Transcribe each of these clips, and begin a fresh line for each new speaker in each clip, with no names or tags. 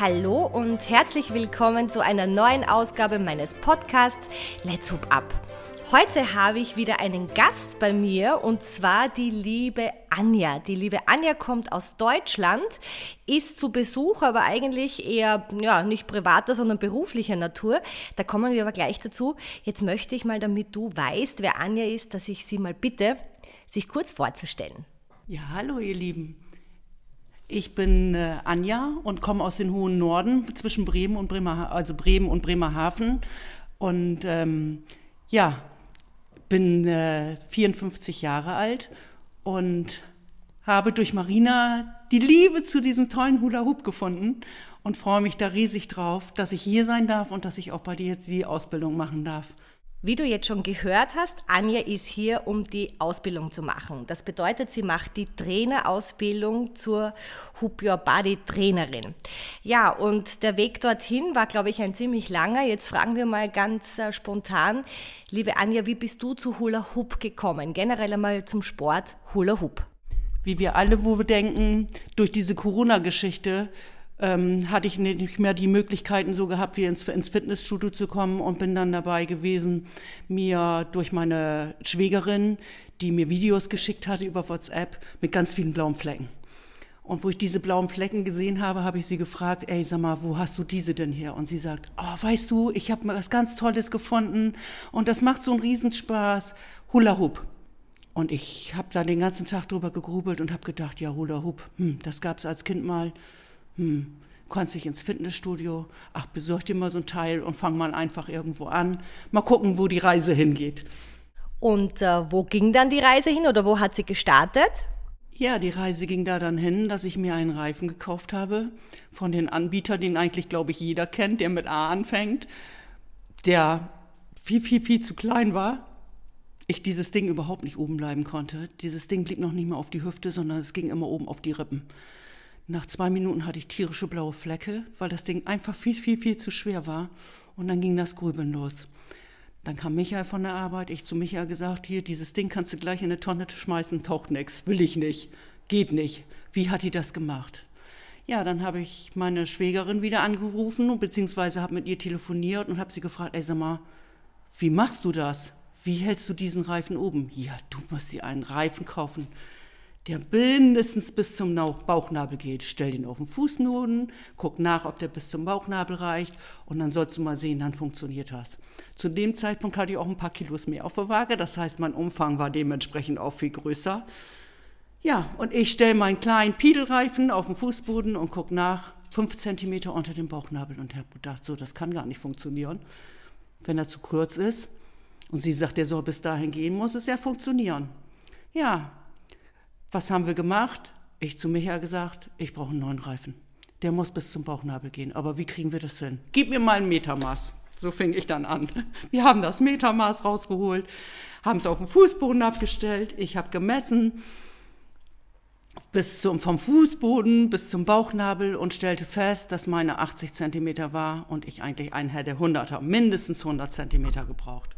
Hallo und herzlich willkommen zu einer neuen Ausgabe meines Podcasts Let's Hoop Up. Heute habe ich wieder einen Gast bei mir und zwar die liebe Anja. Die liebe Anja kommt aus Deutschland, ist zu Besuch, aber eigentlich eher ja, nicht privater, sondern beruflicher Natur. Da kommen wir aber gleich dazu. Jetzt möchte ich mal, damit du weißt, wer Anja ist, dass ich sie mal bitte, sich kurz vorzustellen.
Ja, hallo ihr Lieben. Ich bin äh, Anja und komme aus dem hohen Norden zwischen Bremen und Bremer, also Bremen und Bremerhaven. Und ähm, ja, bin äh, 54 Jahre alt und habe durch Marina die Liebe zu diesem tollen Hula Hoop gefunden und freue mich da riesig drauf, dass ich hier sein darf und dass ich auch bei dir die Ausbildung machen darf.
Wie du jetzt schon gehört hast, Anja ist hier, um die Ausbildung zu machen. Das bedeutet, sie macht die Trainerausbildung zur Hoop Your Body Trainerin. Ja, und der Weg dorthin war, glaube ich, ein ziemlich langer. Jetzt fragen wir mal ganz äh, spontan, liebe Anja, wie bist du zu Hula Hoop gekommen? Generell einmal zum Sport Hula Hoop.
Wie wir alle, wo wir denken, durch diese Corona-Geschichte ähm, hatte ich nicht mehr die Möglichkeiten so gehabt, wie ins, ins, Fitnessstudio zu kommen und bin dann dabei gewesen, mir durch meine Schwägerin, die mir Videos geschickt hatte über WhatsApp, mit ganz vielen blauen Flecken. Und wo ich diese blauen Flecken gesehen habe, habe ich sie gefragt, ey, sag mal, wo hast du diese denn her? Und sie sagt, oh, weißt du, ich habe mal was ganz Tolles gefunden und das macht so einen Riesenspaß. Hula Hoop. Und ich habe da den ganzen Tag drüber gegrubelt und habe gedacht, ja, Hula Hoop, hm, das gab es als Kind mal hm, kannst dich ins Fitnessstudio, ach, besorg dir mal so ein Teil und fang mal einfach irgendwo an. Mal gucken, wo die Reise hingeht.
Und äh, wo ging dann die Reise hin oder wo hat sie gestartet?
Ja, die Reise ging da dann hin, dass ich mir einen Reifen gekauft habe von den Anbietern, den eigentlich, glaube ich, jeder kennt, der mit A anfängt, der viel, viel, viel zu klein war. Ich dieses Ding überhaupt nicht oben bleiben konnte. Dieses Ding blieb noch nicht mehr auf die Hüfte, sondern es ging immer oben auf die Rippen. Nach zwei Minuten hatte ich tierische blaue Flecke, weil das Ding einfach viel, viel, viel zu schwer war. Und dann ging das Grübeln los. Dann kam Michael von der Arbeit, ich zu Michael gesagt, hier, dieses Ding kannst du gleich in eine Tonne schmeißen, taucht nix, will ich nicht, geht nicht. Wie hat die das gemacht? Ja, dann habe ich meine Schwägerin wieder angerufen, beziehungsweise habe mit ihr telefoniert und habe sie gefragt, ey, sag mal, wie machst du das? Wie hältst du diesen Reifen oben? Ja, du musst dir einen Reifen kaufen der mindestens bis zum Bauchnabel geht. Stell den auf den Fußnoden, guck nach, ob der bis zum Bauchnabel reicht und dann sollst du mal sehen, dann funktioniert das. Zu dem Zeitpunkt hatte ich auch ein paar Kilos mehr auf der Waage, das heißt, mein Umfang war dementsprechend auch viel größer. Ja, und ich stelle meinen kleinen Piedelreifen auf den Fußboden und guck nach, fünf Zentimeter unter dem Bauchnabel und habe gedacht, so, das kann gar nicht funktionieren, wenn er zu kurz ist. Und sie sagt, der soll bis dahin gehen, muss es ja funktionieren. Ja, was haben wir gemacht? Ich zu Micha gesagt, ich brauche einen neuen Reifen. Der muss bis zum Bauchnabel gehen. Aber wie kriegen wir das hin? Gib mir mal ein Metermaß. So fing ich dann an. Wir haben das Metermaß rausgeholt, haben es auf den Fußboden abgestellt. Ich habe gemessen bis zum, vom Fußboden bis zum Bauchnabel und stellte fest, dass meine 80 Zentimeter war und ich eigentlich einen Herr der 100 habe, mindestens 100 Zentimeter gebraucht.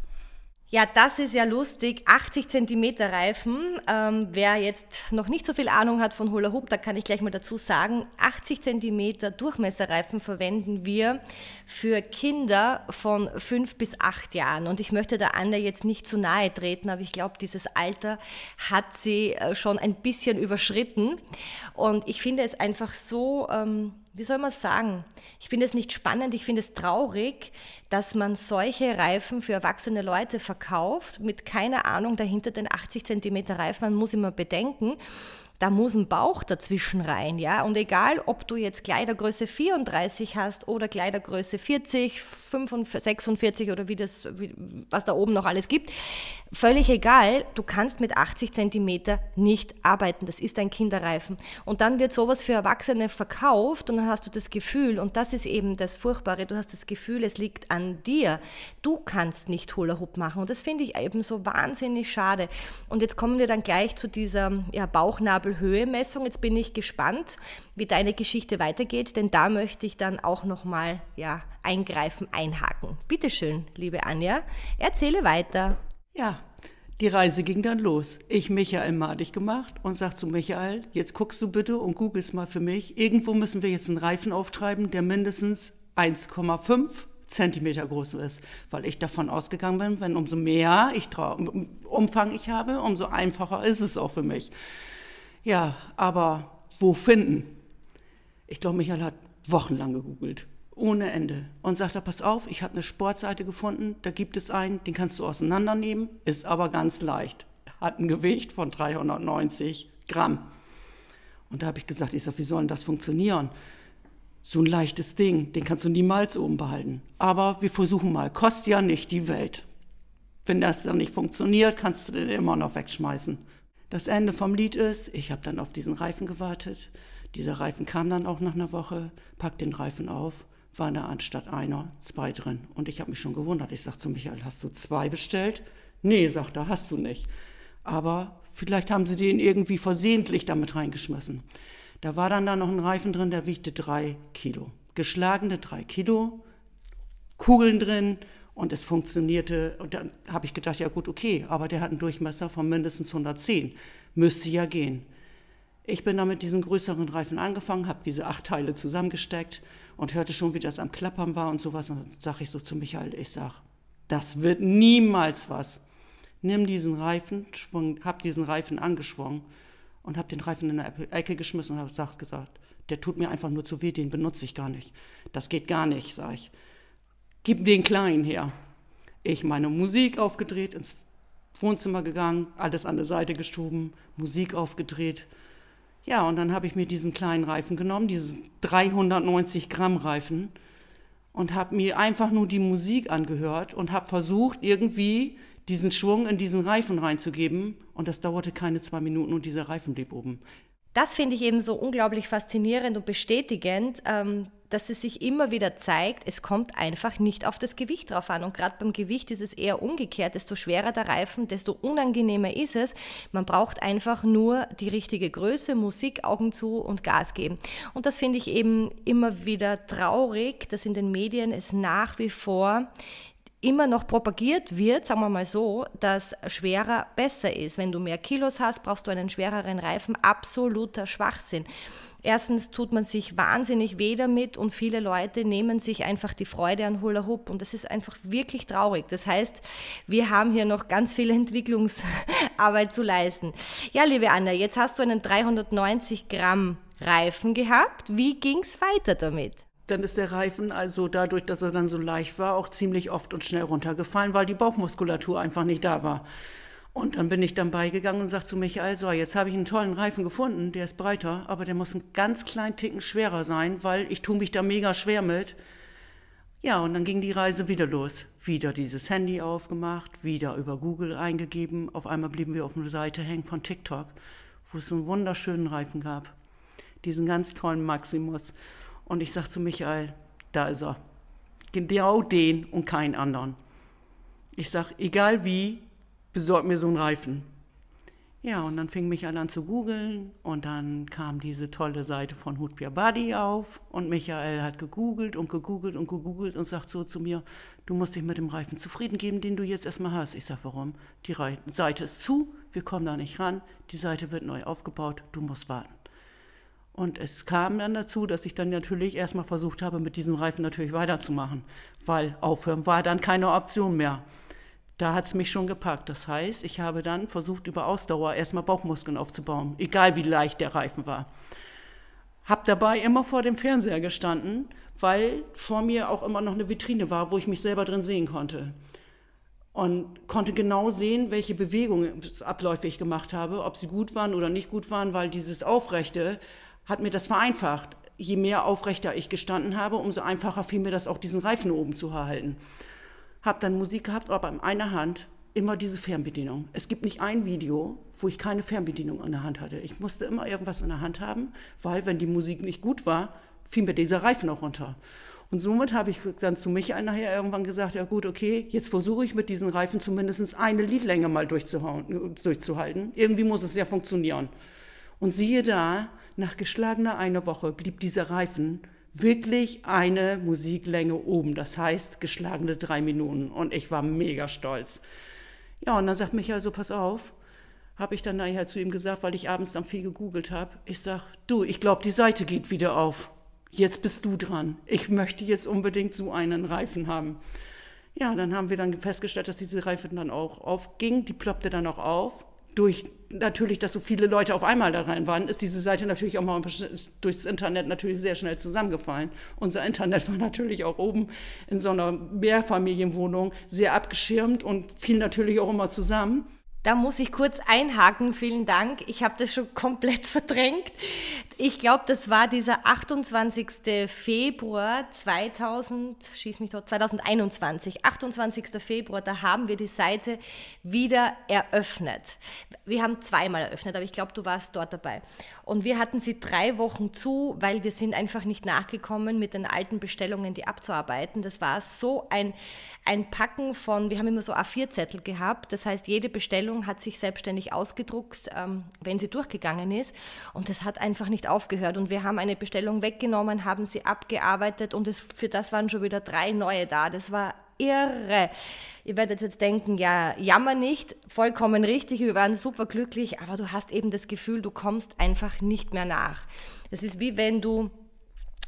Ja, das ist ja lustig. 80 Zentimeter Reifen. Ähm, wer jetzt noch nicht so viel Ahnung hat von Hula Hoop, da kann ich gleich mal dazu sagen, 80 Zentimeter Durchmesserreifen verwenden wir für Kinder von fünf bis acht Jahren. Und ich möchte der Anne jetzt nicht zu nahe treten, aber ich glaube, dieses Alter hat sie äh, schon ein bisschen überschritten. Und ich finde es einfach so... Ähm, wie soll man sagen? Ich finde es nicht spannend, ich finde es traurig, dass man solche Reifen für erwachsene Leute verkauft, mit keiner Ahnung dahinter den 80 cm Reifen. Man muss immer bedenken, da muss ein Bauch dazwischen rein, ja. Und egal, ob du jetzt Kleidergröße 34 hast oder Kleidergröße 40, 45, 46 oder wie das, wie, was da oben noch alles gibt, völlig egal. Du kannst mit 80 Zentimeter nicht arbeiten. Das ist ein Kinderreifen. Und dann wird sowas für Erwachsene verkauft und dann hast du das Gefühl, und das ist eben das Furchtbare, du hast das Gefühl, es liegt an dir. Du kannst nicht Hula Hoop machen. Und das finde ich eben so wahnsinnig schade. Und jetzt kommen wir dann gleich zu dieser ja, Bauchnabel Nabelhöhemessung. Jetzt bin ich gespannt, wie deine Geschichte weitergeht, denn da möchte ich dann auch nochmal ja, eingreifen, einhaken. Bitte schön, liebe Anja, erzähle weiter.
Ja, Die Reise ging dann los. Ich Michael madig gemacht und sag zu Michael, jetzt guckst du bitte und googelst mal für mich. Irgendwo müssen wir jetzt einen Reifen auftreiben, der mindestens 1,5 Zentimeter groß ist, weil ich davon ausgegangen bin, wenn umso mehr ich Umfang ich habe, umso einfacher ist es auch für mich. Ja, aber wo finden? Ich glaube, Michael hat wochenlang gegoogelt, ohne Ende. Und sagte, pass auf, ich habe eine Sportseite gefunden, da gibt es einen, den kannst du auseinandernehmen, ist aber ganz leicht. Hat ein Gewicht von 390 Gramm. Und da habe ich gesagt, ich sag, wie soll denn das funktionieren? So ein leichtes Ding, den kannst du niemals oben behalten. Aber wir versuchen mal, kostet ja nicht die Welt. Wenn das dann nicht funktioniert, kannst du den immer noch wegschmeißen. Das Ende vom Lied ist, ich habe dann auf diesen Reifen gewartet. Dieser Reifen kam dann auch nach einer Woche, packt den Reifen auf, war da anstatt einer zwei drin. Und ich habe mich schon gewundert. Ich sage zu Michael, hast du zwei bestellt? Nee, sagt er, hast du nicht. Aber vielleicht haben sie den irgendwie versehentlich damit reingeschmissen. Da war dann da noch ein Reifen drin, der wiegte drei Kilo. Geschlagene drei Kilo, Kugeln drin und es funktionierte. Und dann habe ich gedacht, ja gut, okay, aber der hat einen Durchmesser von mindestens 110. Müsste ja gehen. Ich bin dann mit diesen größeren Reifen angefangen, habe diese acht Teile zusammengesteckt und hörte schon, wie das am Klappern war und sowas. Und dann sage ich so zu Michael, ich sage, das wird niemals was. Nimm diesen Reifen, schwung, hab diesen Reifen angeschwungen und habe den Reifen in eine Ecke geschmissen und habe gesagt, der tut mir einfach nur zu weh, den benutze ich gar nicht. Das geht gar nicht, sage ich. Gib den Kleinen her. Ich meine Musik aufgedreht, ins Wohnzimmer gegangen, alles an der Seite gestoben, Musik aufgedreht. Ja, und dann habe ich mir diesen kleinen Reifen genommen, diesen 390 Gramm Reifen, und habe mir einfach nur die Musik angehört und habe versucht, irgendwie diesen Schwung in diesen Reifen reinzugeben. Und das dauerte keine zwei Minuten und dieser Reifen blieb oben.
Das finde ich eben so unglaublich faszinierend und bestätigend, ähm, dass es sich immer wieder zeigt, es kommt einfach nicht auf das Gewicht drauf an. Und gerade beim Gewicht ist es eher umgekehrt. Desto schwerer der Reifen, desto unangenehmer ist es. Man braucht einfach nur die richtige Größe, Musik, Augen zu und Gas geben. Und das finde ich eben immer wieder traurig, dass in den Medien es nach wie vor immer noch propagiert wird, sagen wir mal so, dass schwerer besser ist. Wenn du mehr Kilos hast, brauchst du einen schwereren Reifen. Absoluter Schwachsinn. Erstens tut man sich wahnsinnig weh damit und viele Leute nehmen sich einfach die Freude an Hula Hoop und das ist einfach wirklich traurig. Das heißt, wir haben hier noch ganz viel Entwicklungsarbeit zu leisten. Ja, liebe Anna, jetzt hast du einen 390 Gramm Reifen gehabt. Wie ging es weiter damit?
dann ist der Reifen also dadurch, dass er dann so leicht war, auch ziemlich oft und schnell runtergefallen, weil die Bauchmuskulatur einfach nicht da war. Und dann bin ich dann beigegangen und sagte zu Michael, so, jetzt habe ich einen tollen Reifen gefunden, der ist breiter, aber der muss einen ganz kleinen Ticken schwerer sein, weil ich tue mich da mega schwer mit. Ja, und dann ging die Reise wieder los. Wieder dieses Handy aufgemacht, wieder über Google eingegeben. Auf einmal blieben wir auf einer Seite hängen von TikTok, wo es so einen wunderschönen Reifen gab. Diesen ganz tollen Maximus. Und ich sage zu Michael, da ist er. Genau den und keinen anderen. Ich sage, egal wie, besorg mir so einen Reifen. Ja, und dann fing Michael an zu googeln und dann kam diese tolle Seite von Hutbier Buddy auf und Michael hat gegoogelt und gegoogelt und gegoogelt und sagt so zu mir, du musst dich mit dem Reifen zufrieden geben, den du jetzt erstmal hast. Ich sage, warum? Die Seite ist zu, wir kommen da nicht ran, die Seite wird neu aufgebaut, du musst warten. Und es kam dann dazu, dass ich dann natürlich erstmal versucht habe, mit diesem Reifen natürlich weiterzumachen, weil aufhören war dann keine Option mehr. Da hat es mich schon gepackt. Das heißt, ich habe dann versucht, über Ausdauer erstmal Bauchmuskeln aufzubauen, egal wie leicht der Reifen war. Hab dabei immer vor dem Fernseher gestanden, weil vor mir auch immer noch eine Vitrine war, wo ich mich selber drin sehen konnte. Und konnte genau sehen, welche Bewegungen, Abläufe ich gemacht habe, ob sie gut waren oder nicht gut waren, weil dieses Aufrechte hat mir das vereinfacht. Je mehr aufrechter ich gestanden habe, umso einfacher fiel mir das auch, diesen Reifen oben zu erhalten. Hab dann Musik gehabt, aber in einer Hand immer diese Fernbedienung. Es gibt nicht ein Video, wo ich keine Fernbedienung in der Hand hatte. Ich musste immer irgendwas in der Hand haben, weil wenn die Musik nicht gut war, fiel mir dieser Reifen auch runter. Und somit habe ich dann zu Michael nachher irgendwann gesagt, ja gut, okay, jetzt versuche ich mit diesen Reifen zumindest eine Liedlänge mal durchzuhalten. Irgendwie muss es ja funktionieren. Und siehe da, nach geschlagener einer Woche blieb dieser Reifen wirklich eine Musiklänge oben. Das heißt, geschlagene drei Minuten. Und ich war mega stolz. Ja, und dann sagt Michael so, pass auf, habe ich dann nachher zu ihm gesagt, weil ich abends dann viel gegoogelt habe. Ich sag, du, ich glaube, die Seite geht wieder auf. Jetzt bist du dran. Ich möchte jetzt unbedingt so einen Reifen haben. Ja, dann haben wir dann festgestellt, dass diese Reifen dann auch aufging. Die ploppte dann auch auf. Durch natürlich, dass so viele Leute auf einmal da rein waren, ist diese Seite natürlich auch mal durchs Internet natürlich sehr schnell zusammengefallen. Unser Internet war natürlich auch oben in so einer Mehrfamilienwohnung sehr abgeschirmt und fiel natürlich auch immer zusammen.
Da muss ich kurz einhaken, vielen Dank. Ich habe das schon komplett verdrängt. Ich glaube, das war dieser 28. Februar 2000, schieß mich dort, 2021. 28. Februar, da haben wir die Seite wieder eröffnet. Wir haben zweimal eröffnet, aber ich glaube, du warst dort dabei. Und wir hatten sie drei Wochen zu, weil wir sind einfach nicht nachgekommen, mit den alten Bestellungen die abzuarbeiten. Das war so ein, ein Packen von, wir haben immer so A4-Zettel gehabt. Das heißt, jede Bestellung hat sich selbstständig ausgedruckt, ähm, wenn sie durchgegangen ist. Und das hat einfach nicht aufgehört. Und wir haben eine Bestellung weggenommen, haben sie abgearbeitet und es, für das waren schon wieder drei neue da. Das war irre. Ihr werdet jetzt denken, ja, jammer nicht, vollkommen richtig, wir waren super glücklich, aber du hast eben das Gefühl, du kommst einfach nicht mehr nach. Es ist wie wenn du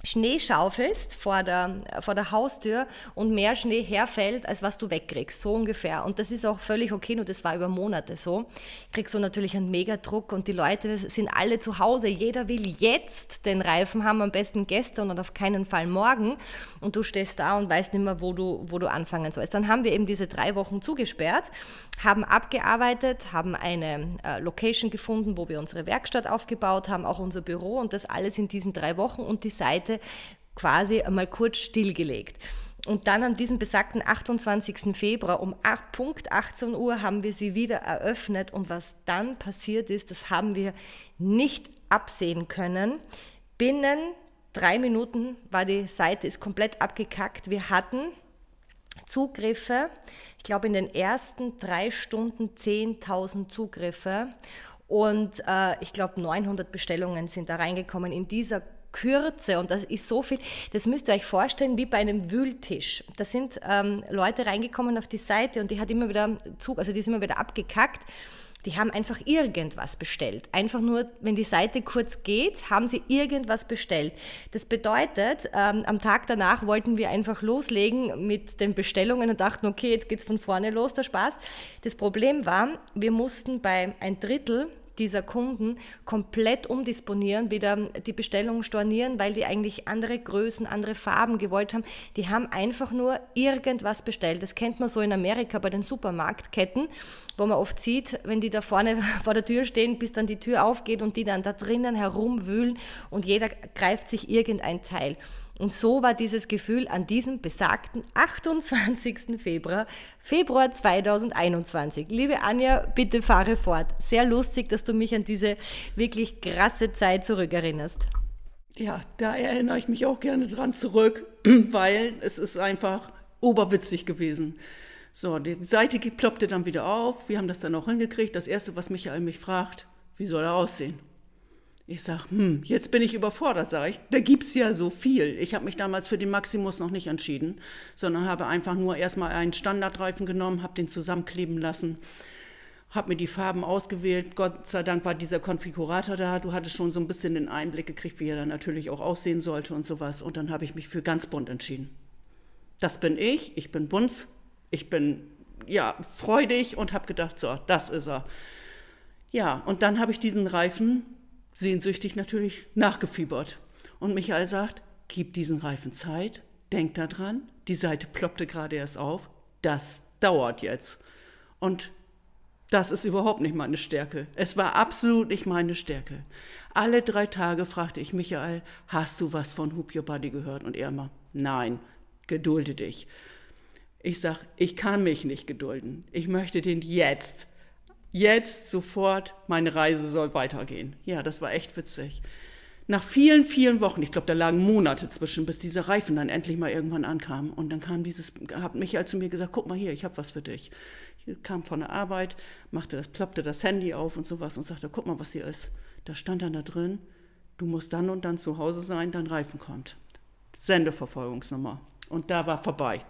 Schnee schaufelst vor der, vor der Haustür und mehr Schnee herfällt, als was du wegkriegst, so ungefähr. Und das ist auch völlig okay, nur das war über Monate so. Kriegst so natürlich einen Megadruck und die Leute sind alle zu Hause. Jeder will jetzt den Reifen haben, am besten gestern und auf keinen Fall morgen. Und du stehst da und weißt nicht mehr, wo du, wo du anfangen sollst. Dann haben wir eben diese drei Wochen zugesperrt, haben abgearbeitet, haben eine äh, Location gefunden, wo wir unsere Werkstatt aufgebaut haben, auch unser Büro und das alles in diesen drei Wochen und die Seite Seite quasi einmal kurz stillgelegt. Und dann an diesem besagten 28. Februar um 8, Punkt 18 Uhr haben wir sie wieder eröffnet. Und was dann passiert ist, das haben wir nicht absehen können. Binnen drei Minuten war die Seite ist komplett abgekackt. Wir hatten Zugriffe, ich glaube in den ersten drei Stunden 10.000 Zugriffe und äh, ich glaube 900 Bestellungen sind da reingekommen in dieser Kürze und das ist so viel, das müsst ihr euch vorstellen wie bei einem Wühltisch. Da sind ähm, Leute reingekommen auf die Seite und die hat immer wieder Zug, also die ist immer wieder abgekackt. Die haben einfach irgendwas bestellt. Einfach nur, wenn die Seite kurz geht, haben sie irgendwas bestellt. Das bedeutet, ähm, am Tag danach wollten wir einfach loslegen mit den Bestellungen und dachten, okay, jetzt geht's von vorne los, der Spaß. Das Problem war, wir mussten bei ein Drittel dieser Kunden komplett umdisponieren, wieder die Bestellungen stornieren, weil die eigentlich andere Größen, andere Farben gewollt haben. Die haben einfach nur irgendwas bestellt. Das kennt man so in Amerika bei den Supermarktketten, wo man oft sieht, wenn die da vorne vor der Tür stehen, bis dann die Tür aufgeht und die dann da drinnen herumwühlen und jeder greift sich irgendein Teil. Und so war dieses Gefühl an diesem besagten 28. Februar, Februar 2021. Liebe Anja, bitte fahre fort. Sehr lustig, dass du mich an diese wirklich krasse Zeit zurückerinnerst.
Ja, da erinnere ich mich auch gerne dran zurück, weil es ist einfach oberwitzig gewesen. So, die Seite ploppte dann wieder auf. Wir haben das dann auch hingekriegt. Das erste, was Michael mich fragt, wie soll er aussehen? Ich sag, hm, jetzt bin ich überfordert, sage ich. Da gibt's ja so viel. Ich habe mich damals für den Maximus noch nicht entschieden, sondern habe einfach nur erstmal einen Standardreifen genommen, habe den zusammenkleben lassen, habe mir die Farben ausgewählt. Gott sei Dank war dieser Konfigurator da. Du hattest schon so ein bisschen den Einblick gekriegt, wie er dann natürlich auch aussehen sollte und sowas. Und dann habe ich mich für ganz bunt entschieden. Das bin ich. Ich bin bunt. Ich bin ja freudig und habe gedacht, so, das ist er. Ja, und dann habe ich diesen Reifen sehnsüchtig natürlich nachgefiebert. Und Michael sagt, gib diesen Reifen Zeit, denk da dran, die Seite ploppte gerade erst auf, das dauert jetzt. Und das ist überhaupt nicht meine Stärke. Es war absolut nicht meine Stärke. Alle drei Tage fragte ich Michael, hast du was von Hoop Your Body gehört? Und er immer, nein, gedulde dich. Ich sag, ich kann mich nicht gedulden. Ich möchte den jetzt jetzt sofort, meine Reise soll weitergehen. Ja, das war echt witzig. Nach vielen, vielen Wochen, ich glaube, da lagen Monate zwischen, bis dieser Reifen dann endlich mal irgendwann ankam. Und dann kam dieses, hat Michael zu mir gesagt, guck mal hier, ich habe was für dich. Ich kam von der Arbeit, machte das, ploppte das Handy auf und sowas und sagte, guck mal, was hier ist. Da stand dann da drin, du musst dann und dann zu Hause sein, dein Reifen kommt. Sendeverfolgungsnummer. Und da war vorbei.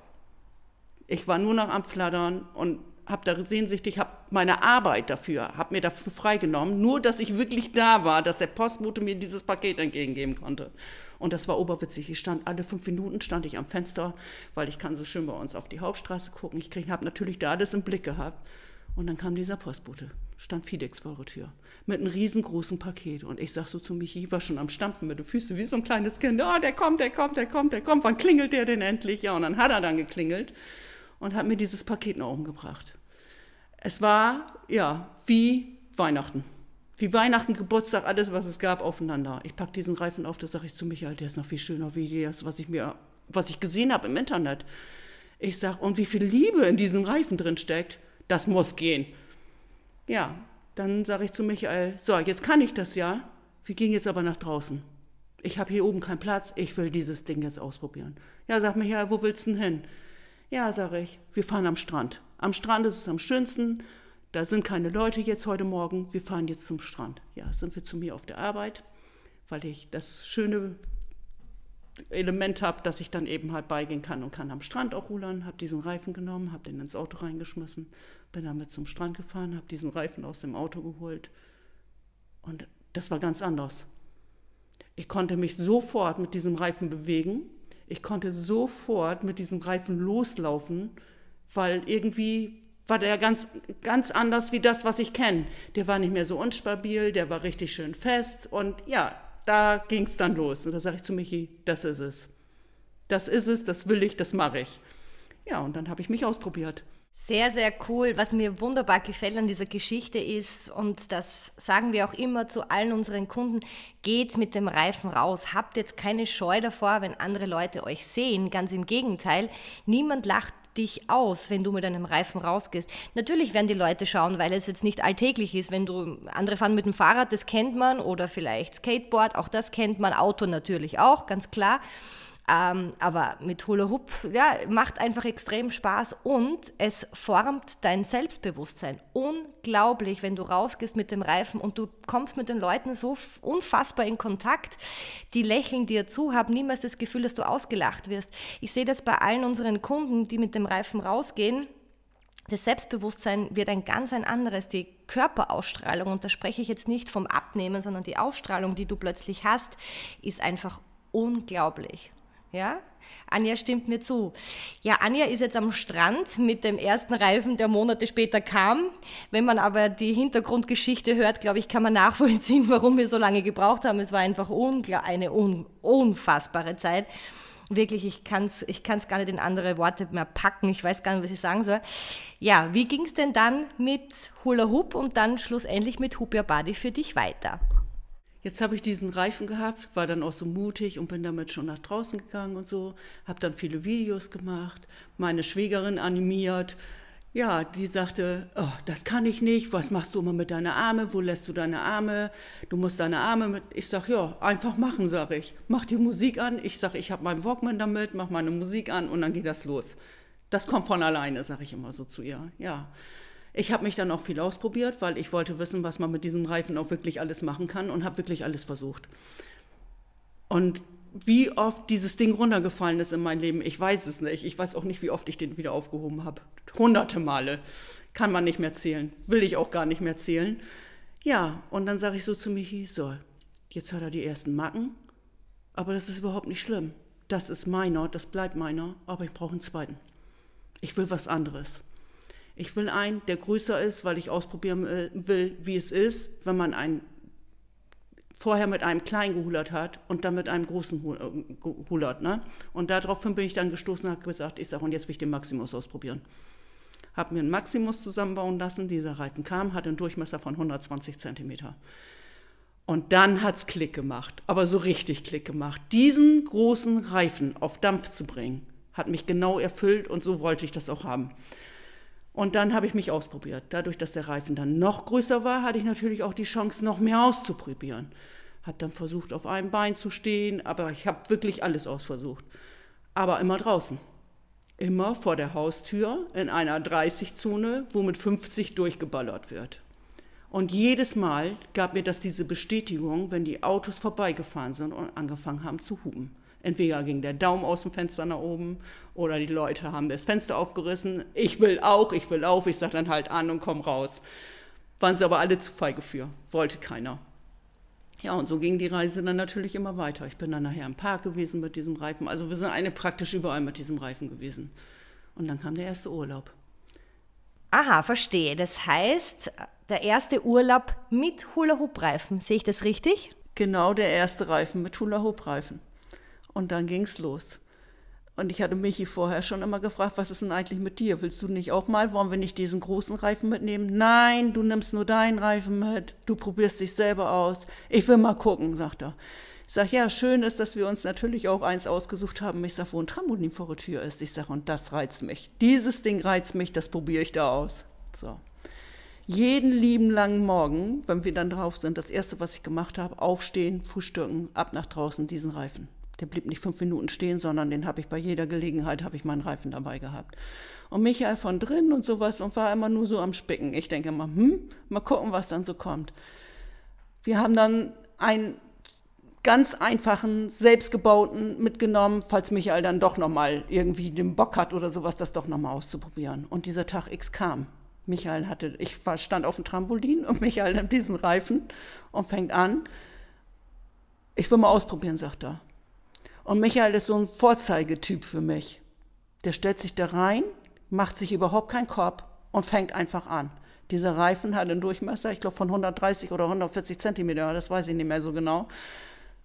Ich war nur noch am Flattern und habe da sehnsüchtig, habe meine Arbeit dafür, habe mir dafür freigenommen, nur dass ich wirklich da war, dass der Postbote mir dieses Paket entgegengeben konnte. Und das war oberwitzig. Ich stand alle fünf Minuten stand ich am Fenster, weil ich kann so schön bei uns auf die Hauptstraße gucken. Ich habe natürlich da alles im Blick gehabt. Und dann kam dieser Postbote, stand Fidex vor der Tür, mit einem riesengroßen Paket. Und ich sag so zu Michi, ich war schon am Stampfen mit den Füßen, wie so ein kleines Kind. Oh, der kommt, der kommt, der kommt, der kommt. Wann klingelt der denn endlich? Ja, und dann hat er dann geklingelt und hat mir dieses Paket nach oben gebracht. Es war, ja, wie Weihnachten. Wie Weihnachten, Geburtstag, alles, was es gab, aufeinander. Ich packe diesen Reifen auf, das sage ich zu Michael, der ist noch viel schöner wie das, was ich mir, was ich gesehen habe im Internet. Ich sage, und wie viel Liebe in diesem Reifen drin steckt, das muss gehen. Ja, dann sage ich zu Michael, so, jetzt kann ich das ja. Wir gehen jetzt aber nach draußen. Ich habe hier oben keinen Platz, ich will dieses Ding jetzt ausprobieren. Ja, sag Michael, wo willst du denn hin? Ja, sage ich, wir fahren am Strand. Am Strand ist es am schönsten. Da sind keine Leute jetzt heute Morgen. Wir fahren jetzt zum Strand. Ja, sind wir zu mir auf der Arbeit, weil ich das schöne Element habe, dass ich dann eben halt beigehen kann und kann am Strand auch rudern. Habe diesen Reifen genommen, habe den ins Auto reingeschmissen, bin damit zum Strand gefahren, habe diesen Reifen aus dem Auto geholt. Und das war ganz anders. Ich konnte mich sofort mit diesem Reifen bewegen ich konnte sofort mit diesem Reifen loslaufen, weil irgendwie war der ganz, ganz anders wie das, was ich kenne. Der war nicht mehr so unstabil, der war richtig schön fest und ja, da ging es dann los. Und da sage ich zu Michi, das ist es. Das ist es, das will ich, das mache ich. Ja, und dann habe ich mich ausprobiert.
Sehr, sehr cool. Was mir wunderbar gefällt an dieser Geschichte ist, und das sagen wir auch immer zu allen unseren Kunden, geht mit dem Reifen raus. Habt jetzt keine Scheu davor, wenn andere Leute euch sehen. Ganz im Gegenteil. Niemand lacht dich aus, wenn du mit einem Reifen rausgehst. Natürlich werden die Leute schauen, weil es jetzt nicht alltäglich ist. Wenn du, andere fahren mit dem Fahrrad, das kennt man, oder vielleicht Skateboard, auch das kennt man, Auto natürlich auch, ganz klar. Ähm, aber mit Hula Hoop, ja, macht einfach extrem Spaß und es formt dein Selbstbewusstsein. Unglaublich, wenn du rausgehst mit dem Reifen und du kommst mit den Leuten so unfassbar in Kontakt. Die lächeln dir zu, haben niemals das Gefühl, dass du ausgelacht wirst. Ich sehe das bei allen unseren Kunden, die mit dem Reifen rausgehen. Das Selbstbewusstsein wird ein ganz ein anderes. Die Körperausstrahlung, und da spreche ich jetzt nicht vom Abnehmen, sondern die Ausstrahlung, die du plötzlich hast, ist einfach unglaublich. Ja? Anja stimmt mir zu. Ja, Anja ist jetzt am Strand mit dem ersten Reifen, der Monate später kam. Wenn man aber die Hintergrundgeschichte hört, glaube ich, kann man nachvollziehen, warum wir so lange gebraucht haben. Es war einfach eine un unfassbare Zeit. Wirklich, ich kann es ich kann's gar nicht in andere Worte mehr packen. Ich weiß gar nicht, was ich sagen soll. Ja, wie ging es denn dann mit Hula Hoop und dann schlussendlich mit Hoop Your Body für dich weiter?
Jetzt habe ich diesen Reifen gehabt, war dann auch so mutig und bin damit schon nach draußen gegangen und so, habe dann viele Videos gemacht, meine Schwägerin animiert. Ja, die sagte, oh, das kann ich nicht, was machst du immer mit deinen Armen, wo lässt du deine Arme, du musst deine Arme mit, ich sag, ja, einfach machen, sag ich. Mach die Musik an, ich sag, ich habe meinen Walkman damit, mach meine Musik an und dann geht das los. Das kommt von alleine, sag ich immer so zu ihr, ja. Ich habe mich dann auch viel ausprobiert, weil ich wollte wissen, was man mit diesem Reifen auch wirklich alles machen kann und habe wirklich alles versucht. Und wie oft dieses Ding runtergefallen ist in mein Leben, ich weiß es nicht. Ich weiß auch nicht, wie oft ich den wieder aufgehoben habe. Hunderte Male. Kann man nicht mehr zählen. Will ich auch gar nicht mehr zählen. Ja, und dann sage ich so zu Michi, so, jetzt hat er die ersten Macken, aber das ist überhaupt nicht schlimm. Das ist meiner, das bleibt meiner, aber ich brauche einen zweiten. Ich will was anderes. Ich will einen, der größer ist, weil ich ausprobieren äh, will, wie es ist, wenn man einen vorher mit einem kleinen gehulert hat und dann mit einem großen gehulert. Ne? Und daraufhin bin ich dann gestoßen und habe gesagt, ich sage, und jetzt will ich den Maximus ausprobieren. Habe mir einen Maximus zusammenbauen lassen. Dieser Reifen kam, hat einen Durchmesser von 120 Zentimeter. Und dann hat es Klick gemacht, aber so richtig Klick gemacht. Diesen großen Reifen auf Dampf zu bringen, hat mich genau erfüllt und so wollte ich das auch haben. Und dann habe ich mich ausprobiert. Dadurch, dass der Reifen dann noch größer war, hatte ich natürlich auch die Chance, noch mehr auszuprobieren. Habe dann versucht, auf einem Bein zu stehen, aber ich habe wirklich alles ausversucht. Aber immer draußen. Immer vor der Haustür in einer 30-Zone, wo mit 50 durchgeballert wird. Und jedes Mal gab mir das diese Bestätigung, wenn die Autos vorbeigefahren sind und angefangen haben zu hupen. Entweder ging der Daumen aus dem Fenster nach oben oder die Leute haben das Fenster aufgerissen. Ich will auch, ich will auf. Ich sage dann halt an und komm raus. Waren sie aber alle zu feige für. Wollte keiner. Ja, und so ging die Reise dann natürlich immer weiter. Ich bin dann nachher im Park gewesen mit diesem Reifen. Also wir sind eine praktisch überall mit diesem Reifen gewesen. Und dann kam der erste Urlaub.
Aha, verstehe. Das heißt, der erste Urlaub mit Hula-Hoop-Reifen. Sehe ich das richtig?
Genau, der erste Reifen mit Hula-Hoop-Reifen. Und dann ging's los. Und ich hatte Michi vorher schon immer gefragt, was ist denn eigentlich mit dir? Willst du nicht auch mal? Wollen wir nicht diesen großen Reifen mitnehmen? Nein, du nimmst nur deinen Reifen mit. Du probierst dich selber aus. Ich will mal gucken, sagt er. Ich sage, ja, schön ist, dass wir uns natürlich auch eins ausgesucht haben. Ich sage, wo ein Trampolin vor der Tür ist. Ich sage, und das reizt mich. Dieses Ding reizt mich, das probiere ich da aus. So. Jeden lieben langen Morgen, wenn wir dann drauf sind, das erste, was ich gemacht habe, aufstehen, frühstücken, ab nach draußen, diesen Reifen. Der blieb nicht fünf Minuten stehen, sondern den habe ich bei jeder Gelegenheit, habe ich meinen Reifen dabei gehabt. Und Michael von drin und sowas und war immer nur so am Spicken. Ich denke mal, hm, mal gucken, was dann so kommt. Wir haben dann einen ganz einfachen, selbstgebauten mitgenommen, falls Michael dann doch nochmal irgendwie den Bock hat oder sowas, das doch nochmal auszuprobieren. Und dieser Tag X kam. Michael hatte, ich war, stand auf dem Trampolin und Michael nimmt diesen Reifen und fängt an. Ich will mal ausprobieren, sagt er. Und Michael ist so ein Vorzeigetyp für mich. Der stellt sich da rein, macht sich überhaupt keinen Korb und fängt einfach an. Dieser Reifen hat einen Durchmesser, ich glaube, von 130 oder 140 Zentimeter, das weiß ich nicht mehr so genau.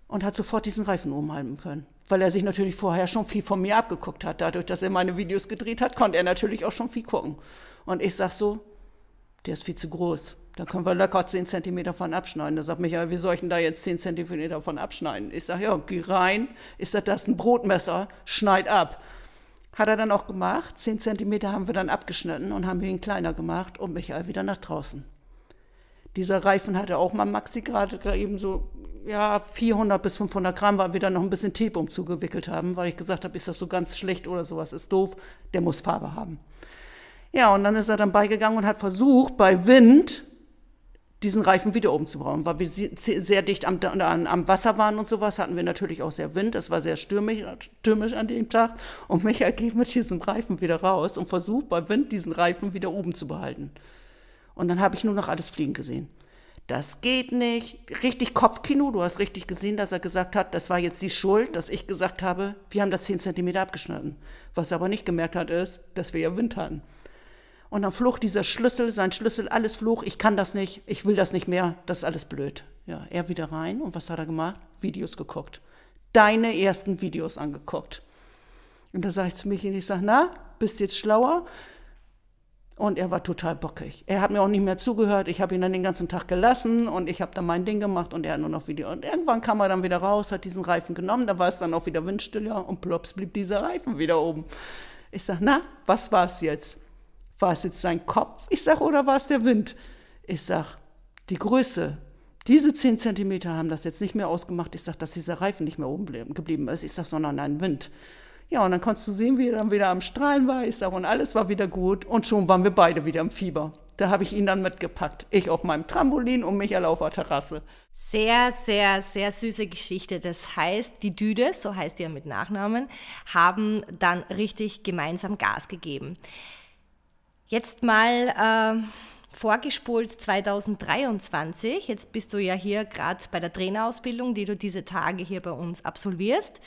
Und hat sofort diesen Reifen umhalten können. Weil er sich natürlich vorher schon viel von mir abgeguckt hat. Dadurch, dass er meine Videos gedreht hat, konnte er natürlich auch schon viel gucken. Und ich sag so, der ist viel zu groß. Da können wir locker 10 cm von abschneiden. Da sagt Michael, wie soll ich denn da jetzt 10 cm von abschneiden? Ich sage, ja, geh rein, ist das, das ein Brotmesser, schneid ab. Hat er dann auch gemacht. 10 cm haben wir dann abgeschnitten und haben ihn kleiner gemacht und Michael wieder nach draußen. Dieser Reifen hatte auch mal Maxi gerade eben so, ja, 400 bis 500 Gramm, weil wir dann noch ein bisschen Tape umzugewickelt haben, weil ich gesagt habe, ist das so ganz schlecht oder sowas, ist doof, der muss Farbe haben. Ja, und dann ist er dann beigegangen und hat versucht, bei Wind diesen Reifen wieder oben zu bauen, weil wir sehr dicht am, am, Wasser waren und sowas, hatten wir natürlich auch sehr Wind. Es war sehr stürmisch, stürmisch an dem Tag. Und Michael geht mit diesem Reifen wieder raus und versucht bei Wind diesen Reifen wieder oben zu behalten. Und dann habe ich nur noch alles fliegen gesehen. Das geht nicht. Richtig Kopfkino. Du hast richtig gesehen, dass er gesagt hat, das war jetzt die Schuld, dass ich gesagt habe, wir haben da 10 Zentimeter abgeschnitten. Was er aber nicht gemerkt hat, ist, dass wir ja Wind hatten. Und dann flog dieser Schlüssel, sein Schlüssel, alles flog. Ich kann das nicht, ich will das nicht mehr, das ist alles blöd. Ja, er wieder rein und was hat er gemacht? Videos geguckt. Deine ersten Videos angeguckt. Und da sage ich zu Michi, ich sage, na, bist jetzt schlauer? Und er war total bockig. Er hat mir auch nicht mehr zugehört. Ich habe ihn dann den ganzen Tag gelassen und ich habe dann mein Ding gemacht und er hat nur noch Video. Und irgendwann kam er dann wieder raus, hat diesen Reifen genommen, da war es dann auch wieder windstiller und plops blieb dieser Reifen wieder oben. Ich sage, na, was war es jetzt? War es jetzt sein Kopf? Ich sage, oder war es der Wind? Ich sage, die Größe. Diese 10 Zentimeter haben das jetzt nicht mehr ausgemacht. Ich sage, dass dieser Reifen nicht mehr oben geblieben ist. Ich sage, sondern ein Wind. Ja, und dann konntest du sehen, wie er dann wieder am Strahlen war. Ich sage, und alles war wieder gut. Und schon waren wir beide wieder im Fieber. Da habe ich ihn dann mitgepackt. Ich auf meinem Trampolin und Michael auf der Terrasse.
Sehr, sehr, sehr süße Geschichte. Das heißt, die Düde, so heißt ja mit Nachnamen, haben dann richtig gemeinsam Gas gegeben. Jetzt mal äh, vorgespult 2023. Jetzt bist du ja hier gerade bei der Trainerausbildung, die du diese Tage hier bei uns absolvierst.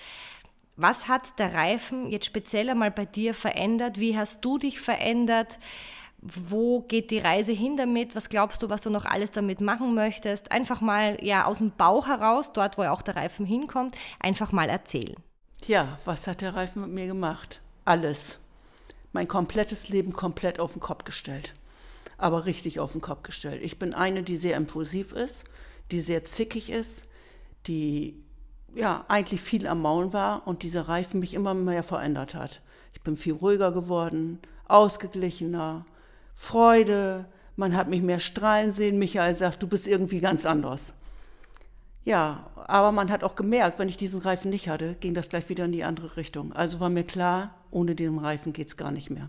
Was hat der Reifen jetzt speziell einmal bei dir verändert? Wie hast du dich verändert? Wo geht die Reise hin damit? Was glaubst du, was du noch alles damit machen möchtest? Einfach mal ja aus dem Bauch heraus, dort wo auch der Reifen hinkommt, einfach mal erzählen.
Ja, was hat der Reifen mit mir gemacht? Alles mein komplettes Leben komplett auf den Kopf gestellt. Aber richtig auf den Kopf gestellt. Ich bin eine, die sehr impulsiv ist, die sehr zickig ist, die ja eigentlich viel am Maul war und dieser Reifen mich immer mehr verändert hat. Ich bin viel ruhiger geworden, ausgeglichener, Freude, man hat mich mehr strahlen sehen. Michael sagt, du bist irgendwie ganz anders. Ja, aber man hat auch gemerkt, wenn ich diesen Reifen nicht hatte, ging das gleich wieder in die andere Richtung. Also war mir klar, ohne den Reifen geht es gar nicht mehr.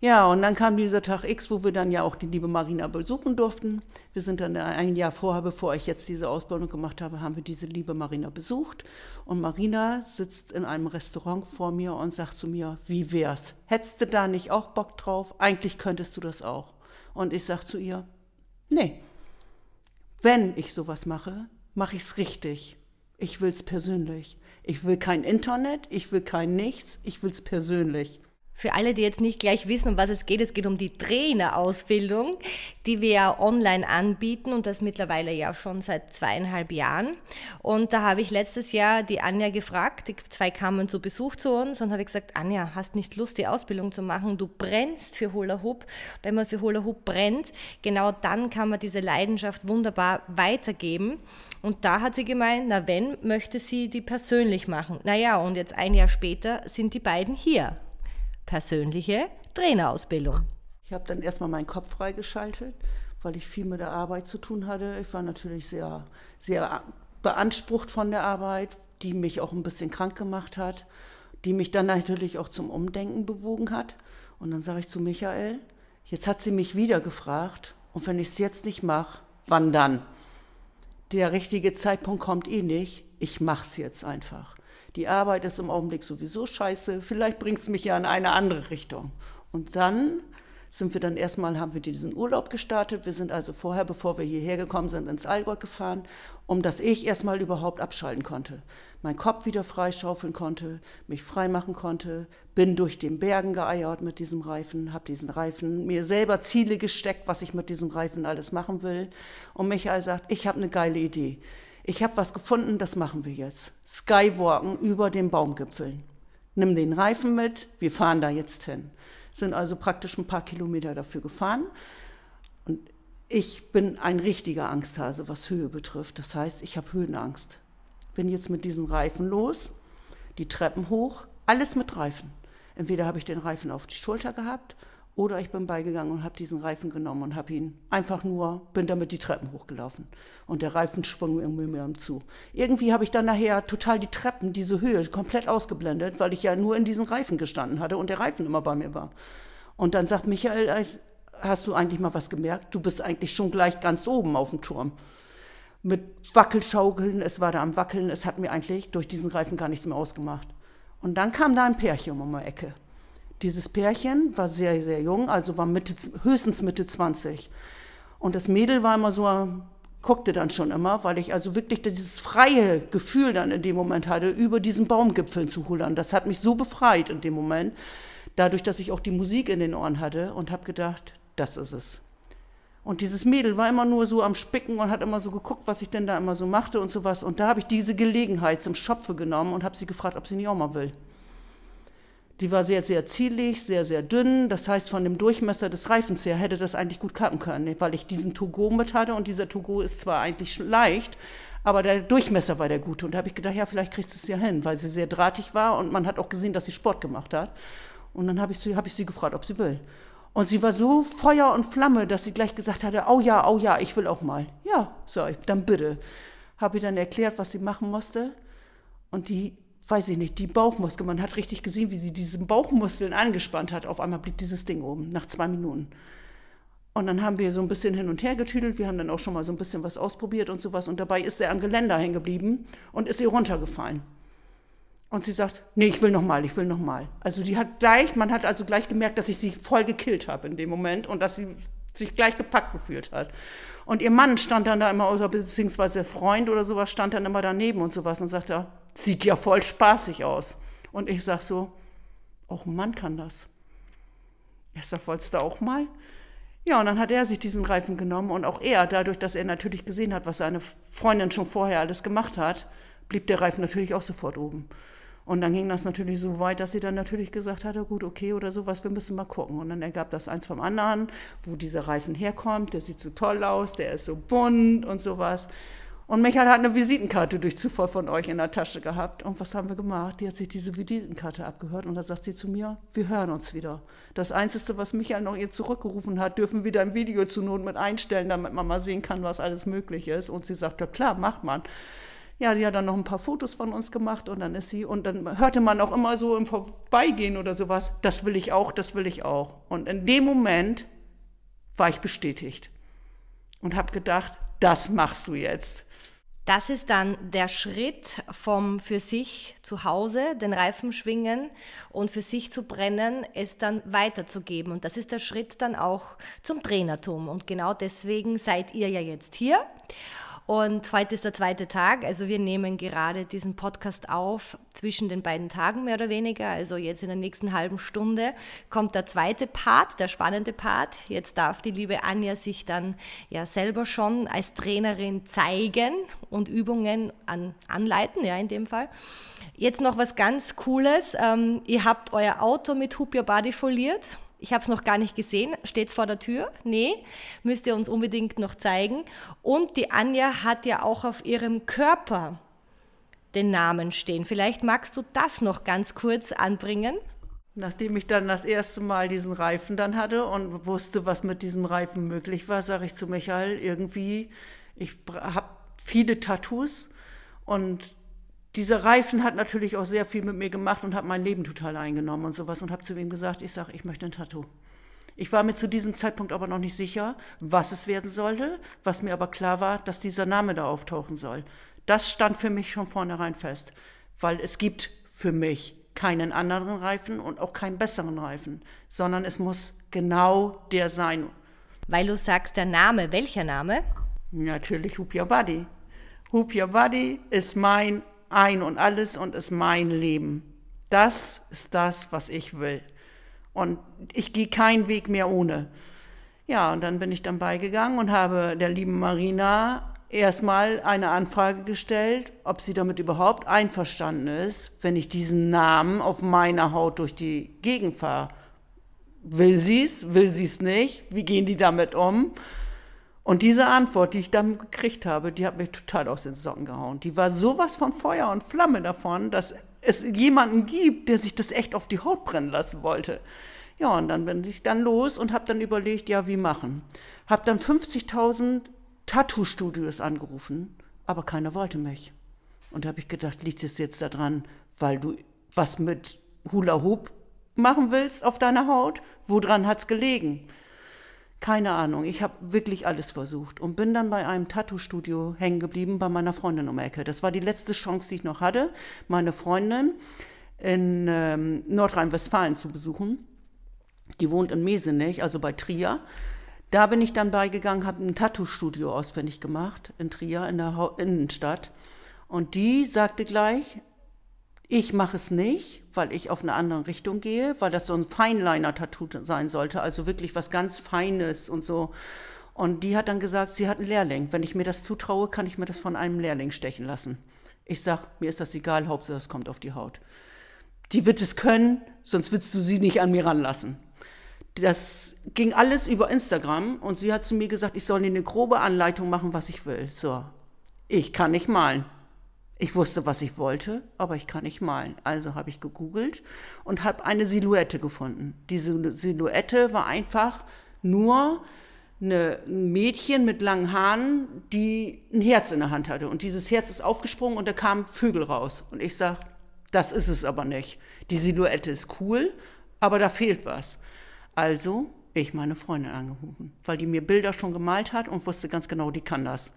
Ja, und dann kam dieser Tag X, wo wir dann ja auch die liebe Marina besuchen durften. Wir sind dann ein Jahr vorher, bevor ich jetzt diese Ausbildung gemacht habe, haben wir diese liebe Marina besucht. Und Marina sitzt in einem Restaurant vor mir und sagt zu mir, wie wär's? Hättest du da nicht auch Bock drauf? Eigentlich könntest du das auch. Und ich sag zu ihr, nee. Wenn ich sowas mache, mache ich's richtig. Ich will's persönlich. Ich will kein Internet, ich will kein Nichts, ich will's persönlich.
Für alle, die jetzt nicht gleich wissen, um was es geht, es geht um die Trainerausbildung, die wir ja online anbieten und das mittlerweile ja schon seit zweieinhalb Jahren. Und da habe ich letztes Jahr die Anja gefragt, die zwei kamen zu Besuch zu uns und habe gesagt, Anja, hast nicht Lust, die Ausbildung zu machen? Du brennst für Hula Hoop. Wenn man für Hula Hoop brennt, genau dann kann man diese Leidenschaft wunderbar weitergeben. Und da hat sie gemeint, na wenn, möchte sie die persönlich machen. Naja, und jetzt ein Jahr später sind die beiden hier persönliche Trainerausbildung.
Ich habe dann erstmal meinen Kopf freigeschaltet, weil ich viel mit der Arbeit zu tun hatte. Ich war natürlich sehr, sehr beansprucht von der Arbeit, die mich auch ein bisschen krank gemacht hat, die mich dann natürlich auch zum Umdenken bewogen hat. Und dann sage ich zu Michael, jetzt hat sie mich wieder gefragt, und wenn ich es jetzt nicht mache, wann dann? Der richtige Zeitpunkt kommt eh nicht, ich mache es jetzt einfach. Die Arbeit ist im Augenblick sowieso scheiße, vielleicht bringt es mich ja in eine andere Richtung. Und dann sind wir dann erstmal, haben wir diesen Urlaub gestartet. Wir sind also vorher, bevor wir hierher gekommen sind, ins Allgäu gefahren, um dass ich erstmal überhaupt abschalten konnte. Meinen Kopf wieder freischaufeln konnte, mich freimachen konnte, bin durch den Bergen geeiert mit diesem Reifen, habe diesen Reifen mir selber Ziele gesteckt, was ich mit diesem Reifen alles machen will. Und Michael sagt, ich habe eine geile Idee ich habe was gefunden, das machen wir jetzt. Skywalken über den Baumgipfeln. Nimm den Reifen mit, wir fahren da jetzt hin. Sind also praktisch ein paar Kilometer dafür gefahren. Und ich bin ein richtiger Angsthase, was Höhe betrifft. Das heißt, ich habe Höhenangst. Bin jetzt mit diesen Reifen los, die Treppen hoch, alles mit Reifen. Entweder habe ich den Reifen auf die Schulter gehabt oder ich bin beigegangen und habe diesen Reifen genommen und habe ihn einfach nur, bin damit die Treppen hochgelaufen. Und der Reifen schwung irgendwie mir zu. Irgendwie habe ich dann nachher total die Treppen, diese Höhe, komplett ausgeblendet, weil ich ja nur in diesen Reifen gestanden hatte und der Reifen immer bei mir war. Und dann sagt Michael, hast du eigentlich mal was gemerkt? Du bist eigentlich schon gleich ganz oben auf dem Turm. Mit Wackelschaukeln, es war da am Wackeln, es hat mir eigentlich durch diesen Reifen gar nichts mehr ausgemacht. Und dann kam da ein Pärchen um die Ecke. Dieses Pärchen war sehr, sehr jung, also war Mitte, höchstens Mitte 20. Und das Mädel war immer so, guckte dann schon immer, weil ich also wirklich dieses freie Gefühl dann in dem Moment hatte, über diesen Baumgipfeln zu hullern. Das hat mich so befreit in dem Moment, dadurch, dass ich auch die Musik in den Ohren hatte und habe gedacht, das ist es. Und dieses Mädel war immer nur so am Spicken und hat immer so geguckt, was ich denn da immer so machte und sowas. Und da habe ich diese Gelegenheit zum Schopfe genommen und habe sie gefragt, ob sie nicht auch mal will. Die war sehr, sehr zielig, sehr, sehr dünn. Das heißt, von dem Durchmesser des Reifens her hätte das eigentlich gut klappen können, weil ich diesen Togo mit hatte und dieser Togo ist zwar eigentlich leicht, aber der Durchmesser war der gute. Und da habe ich gedacht, ja, vielleicht kriegt sie es ja hin, weil sie sehr drahtig war und man hat auch gesehen, dass sie Sport gemacht hat. Und dann habe ich, sie, hab ich sie gefragt, ob sie will. Und sie war so Feuer und Flamme, dass sie gleich gesagt hatte, oh ja, oh ja, ich will auch mal. Ja, ich, dann bitte. Habe ich dann erklärt, was sie machen musste. Und die weiß ich nicht, die Bauchmuskel. Man hat richtig gesehen, wie sie diese Bauchmuskeln angespannt hat. Auf einmal blieb dieses Ding oben, nach zwei Minuten. Und dann haben wir so ein bisschen hin und her getüdelt. Wir haben dann auch schon mal so ein bisschen was ausprobiert und sowas. Und dabei ist er am Geländer hängen geblieben und ist ihr runtergefallen. Und sie sagt, nee, ich will noch mal, ich will noch mal. Also die hat gleich, man hat also gleich gemerkt, dass ich sie voll gekillt habe in dem Moment und dass sie sich gleich gepackt gefühlt hat. Und ihr Mann stand dann da immer, oder beziehungsweise Freund oder sowas, stand dann immer daneben und sowas und sagte, sieht ja voll spaßig aus. Und ich sag so, auch ein Mann kann das. Er sagt, wolltest du auch mal? Ja, und dann hat er sich diesen Reifen genommen und auch er, dadurch, dass er natürlich gesehen hat, was seine Freundin schon vorher alles gemacht hat, blieb der Reifen natürlich auch sofort oben. Und dann ging das natürlich so weit, dass sie dann natürlich gesagt hat, gut, okay oder sowas, wir müssen mal gucken. Und dann ergab das eins vom anderen, wo dieser Reifen herkommt, der sieht so toll aus, der ist so bunt und sowas. Und Michael hat eine Visitenkarte durch Zufall von euch in der Tasche gehabt. Und was haben wir gemacht? Die hat sich diese Visitenkarte abgehört und da sagt sie zu mir, wir hören uns wieder. Das Einzige, was Michael noch ihr zurückgerufen hat, dürfen wieder ein Video zu Not mit einstellen, damit man mal sehen kann, was alles möglich ist. Und sie sagt, ja klar, macht man. Ja, die hat dann noch ein paar Fotos von uns gemacht und dann ist sie, und dann hörte man auch immer so im Vorbeigehen oder sowas, das will ich auch, das will ich auch. Und in dem Moment war ich bestätigt und habe gedacht, das machst du jetzt.
Das ist dann der Schritt vom für sich zu Hause den Reifen schwingen und für sich zu brennen, es dann weiterzugeben. Und das ist der Schritt dann auch zum Trainertum. Und genau deswegen seid ihr ja jetzt hier. Und heute ist der zweite Tag. Also wir nehmen gerade diesen Podcast auf zwischen den beiden Tagen mehr oder weniger. Also jetzt in der nächsten halben Stunde kommt der zweite Part, der spannende Part. Jetzt darf die liebe Anja sich dann ja selber schon als Trainerin zeigen und Übungen an, anleiten, ja in dem Fall. Jetzt noch was ganz Cooles. Ähm, ihr habt euer Auto mit Hoop Your Body foliert. Ich habe es noch gar nicht gesehen. Steht es vor der Tür? Nee, müsst ihr uns unbedingt noch zeigen. Und die Anja hat ja auch auf ihrem Körper den Namen stehen. Vielleicht magst du das noch ganz kurz anbringen.
Nachdem ich dann das erste Mal diesen Reifen dann hatte und wusste, was mit diesem Reifen möglich war, sage ich zu Michael irgendwie, ich habe viele Tattoos und dieser Reifen hat natürlich auch sehr viel mit mir gemacht und hat mein Leben total eingenommen und sowas und habe zu ihm gesagt, ich sage, ich möchte ein Tattoo. Ich war mir zu diesem Zeitpunkt aber noch nicht sicher, was es werden sollte, was mir aber klar war, dass dieser Name da auftauchen soll. Das stand für mich schon vornherein fest, weil es gibt für mich keinen anderen Reifen und auch keinen besseren Reifen, sondern es muss genau der sein.
Weil du sagst, der Name, welcher Name?
Natürlich Hoop Your Body. Hoop Your Body ist mein ein und alles und ist mein Leben. Das ist das, was ich will. Und ich gehe keinen Weg mehr ohne. Ja, und dann bin ich dann beigegangen und habe der lieben Marina erstmal eine Anfrage gestellt, ob sie damit überhaupt einverstanden ist, wenn ich diesen Namen auf meiner Haut durch die Gegend fahre. Will sie es? Will sie es nicht? Wie gehen die damit um? Und diese Antwort, die ich dann gekriegt habe, die hat mich total aus den Socken gehauen. Die war sowas von Feuer und Flamme davon, dass es jemanden gibt, der sich das echt auf die Haut brennen lassen wollte. Ja, und dann bin ich dann los und habe dann überlegt, ja, wie machen. Habe dann 50.000 Tattoo-Studios angerufen, aber keiner wollte mich. Und da habe ich gedacht, liegt es jetzt daran, weil du was mit Hula Hoop machen willst auf deiner Haut? Woran hat es gelegen? Keine Ahnung, ich habe wirklich alles versucht und bin dann bei einem Tattoo-Studio hängen geblieben bei meiner Freundin um Ecke. Das war die letzte Chance, die ich noch hatte, meine Freundin in ähm, Nordrhein-Westfalen zu besuchen. Die wohnt in Mesenich, also bei Trier. Da bin ich dann beigegangen, habe ein Tattoo-Studio auswendig gemacht in Trier, in der ha Innenstadt. Und die sagte gleich, ich mache es nicht, weil ich auf eine andere Richtung gehe, weil das so ein Feinliner-Tattoo sein sollte, also wirklich was ganz Feines und so. Und die hat dann gesagt, sie hat einen Lehrling. Wenn ich mir das zutraue, kann ich mir das von einem Lehrling stechen lassen. Ich sag, mir ist das egal, Hauptsache es kommt auf die Haut. Die wird es können, sonst willst du sie nicht an mir ranlassen. Das ging alles über Instagram und sie hat zu mir gesagt, ich soll eine grobe Anleitung machen, was ich will. So, ich kann nicht malen. Ich wusste, was ich wollte, aber ich kann nicht malen. Also habe ich gegoogelt und habe eine Silhouette gefunden. Diese Silhouette war einfach nur eine, ein Mädchen mit langen Haaren, die ein Herz in der Hand hatte. Und dieses Herz ist aufgesprungen und da kamen Vögel raus. Und ich sage, das ist es aber nicht. Die Silhouette ist cool, aber da fehlt was. Also ich meine Freundin angerufen, weil die mir Bilder schon gemalt hat und wusste ganz genau, die kann das.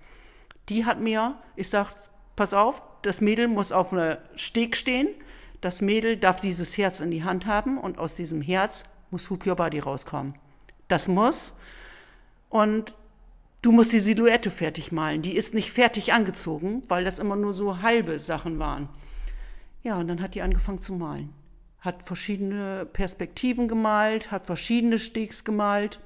Die hat mir, ich sag, pass auf, das Mädel muss auf einer Steg stehen. Das Mädel darf dieses Herz in die Hand haben und aus diesem Herz muss Hoop Your Body rauskommen. Das muss. Und du musst die Silhouette fertig malen. Die ist nicht fertig angezogen, weil das immer nur so halbe Sachen waren. Ja, und dann hat die angefangen zu malen. Hat verschiedene Perspektiven gemalt, hat verschiedene Stegs gemalt.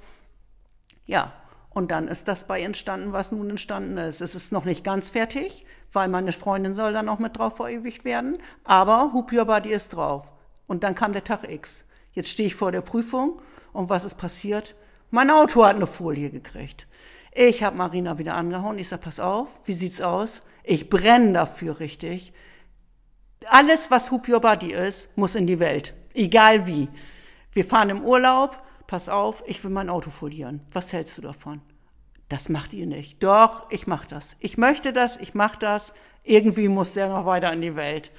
Ja, und dann ist das bei entstanden, was nun entstanden ist. Es ist noch nicht ganz fertig, weil meine Freundin soll dann auch mit drauf verewigt werden. Aber Hoop Your Body ist drauf. Und dann kam der Tag X. Jetzt stehe ich vor der Prüfung und was ist passiert? Mein Auto hat eine Folie gekriegt. Ich habe Marina wieder angehauen. Ich sage, pass auf, wie sieht's aus? Ich brenne dafür richtig. Alles, was Hoop Your Body ist, muss in die Welt. Egal wie. Wir fahren im Urlaub, pass auf, ich will mein Auto folieren. Was hältst du davon? Das macht ihr nicht. Doch, ich mache das. Ich möchte das, ich mache das. irgendwie muss der noch weiter in die Welt.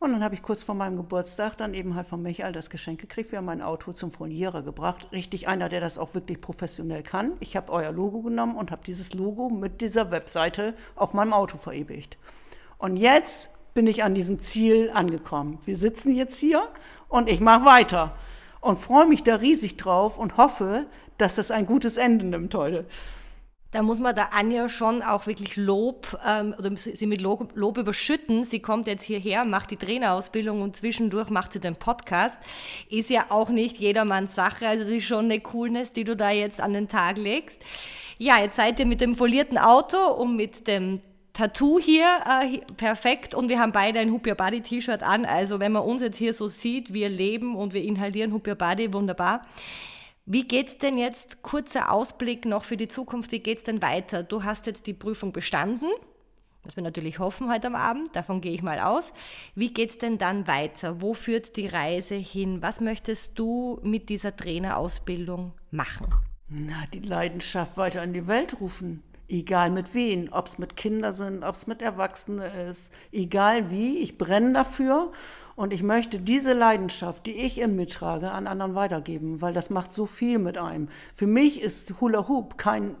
Und dann habe ich kurz vor meinem Geburtstag dann eben halt von Michael das Geschenk gekriegt. Wir haben mein Auto zum Folierer gebracht. Richtig einer, der das auch wirklich professionell kann. Ich habe euer Logo genommen und habe dieses Logo mit dieser Webseite auf meinem Auto verewigt. Und jetzt bin ich an diesem Ziel angekommen. Wir sitzen jetzt hier und ich mache weiter und freue mich da riesig drauf und hoffe, dass das ein gutes Ende nimmt heute.
Da muss man der Anja schon auch wirklich Lob ähm, oder sie mit Lob, Lob, überschütten. Sie kommt jetzt hierher, macht die Trainerausbildung und zwischendurch macht sie den Podcast. Ist ja auch nicht jedermanns Sache. Also es ist schon eine Coolness, die du da jetzt an den Tag legst. Ja, jetzt seid ihr mit dem folierten Auto und mit dem Tattoo hier äh, perfekt und wir haben beide ein Hoop Your Body T-Shirt an. Also wenn man uns jetzt hier so sieht, wir leben und wir inhalieren Hoop Your Body, wunderbar. Wie geht's denn jetzt, kurzer Ausblick noch für die Zukunft, wie geht's denn weiter? Du hast jetzt die Prüfung bestanden, was wir natürlich hoffen heute am Abend, davon gehe ich mal aus. Wie geht's denn dann weiter? Wo führt die Reise hin? Was möchtest du mit dieser Trainerausbildung machen?
Na, die Leidenschaft weiter in die Welt rufen. Egal mit wen, ob es mit Kindern sind, ob es mit Erwachsenen ist, egal wie, ich brenne dafür und ich möchte diese Leidenschaft, die ich in mir trage, an anderen weitergeben, weil das macht so viel mit einem. Für mich ist Hula Hoop kein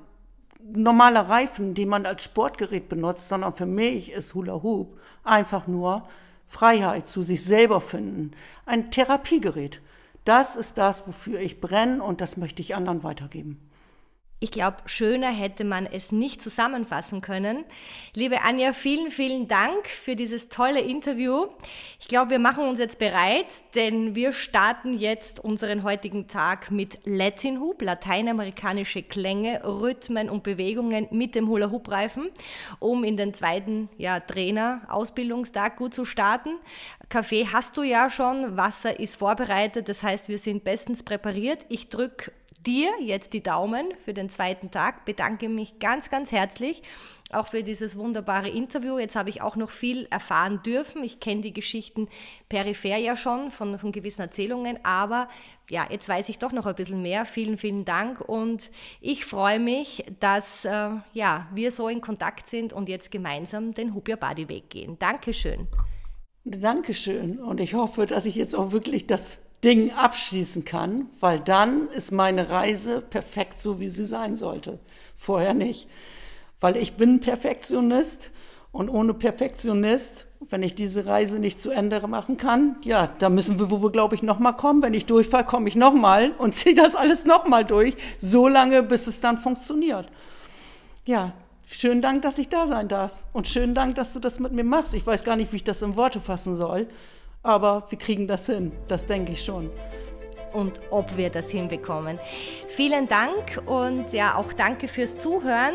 normaler Reifen, den man als Sportgerät benutzt, sondern für mich ist Hula Hoop einfach nur Freiheit zu sich selber finden, ein Therapiegerät. Das ist das, wofür ich brenne und das möchte ich anderen weitergeben.
Ich glaube, schöner hätte man es nicht zusammenfassen können. Liebe Anja, vielen, vielen Dank für dieses tolle Interview. Ich glaube, wir machen uns jetzt bereit, denn wir starten jetzt unseren heutigen Tag mit Latin Hoop, lateinamerikanische Klänge, Rhythmen und Bewegungen mit dem Hula Hoop Reifen, um in den zweiten ja, Trainer-Ausbildungstag gut zu starten. Kaffee hast du ja schon, Wasser ist vorbereitet, das heißt, wir sind bestens präpariert. Ich drücke dir jetzt die Daumen für den zweiten Tag, bedanke mich ganz, ganz herzlich auch für dieses wunderbare Interview. Jetzt habe ich auch noch viel erfahren dürfen. Ich kenne die Geschichten peripher ja schon von, von gewissen Erzählungen, aber ja, jetzt weiß ich doch noch ein bisschen mehr. Vielen, vielen Dank und ich freue mich, dass äh, ja, wir so in Kontakt sind und jetzt gemeinsam den Hubia Body Weg gehen. Dankeschön.
Dankeschön und ich hoffe, dass ich jetzt auch wirklich das Ding abschließen kann, weil dann ist meine Reise perfekt so, wie sie sein sollte. Vorher nicht. Weil ich bin Perfektionist und ohne Perfektionist, wenn ich diese Reise nicht zu Ende machen kann, ja, da müssen wir, wo wir, glaube ich, nochmal kommen. Wenn ich durchfall, komme ich nochmal und ziehe das alles nochmal durch, so lange, bis es dann funktioniert. Ja, schönen Dank, dass ich da sein darf. Und schönen Dank, dass du das mit mir machst. Ich weiß gar nicht, wie ich das in Worte fassen soll aber wir kriegen das hin, das denke ich schon.
Und ob wir das hinbekommen. Vielen Dank und ja, auch danke fürs Zuhören.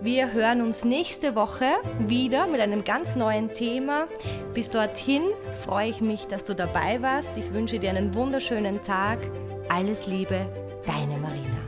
Wir hören uns nächste Woche wieder mit einem ganz neuen Thema. Bis dorthin freue ich mich, dass du dabei warst. Ich wünsche dir einen wunderschönen Tag. Alles Liebe, deine Marina.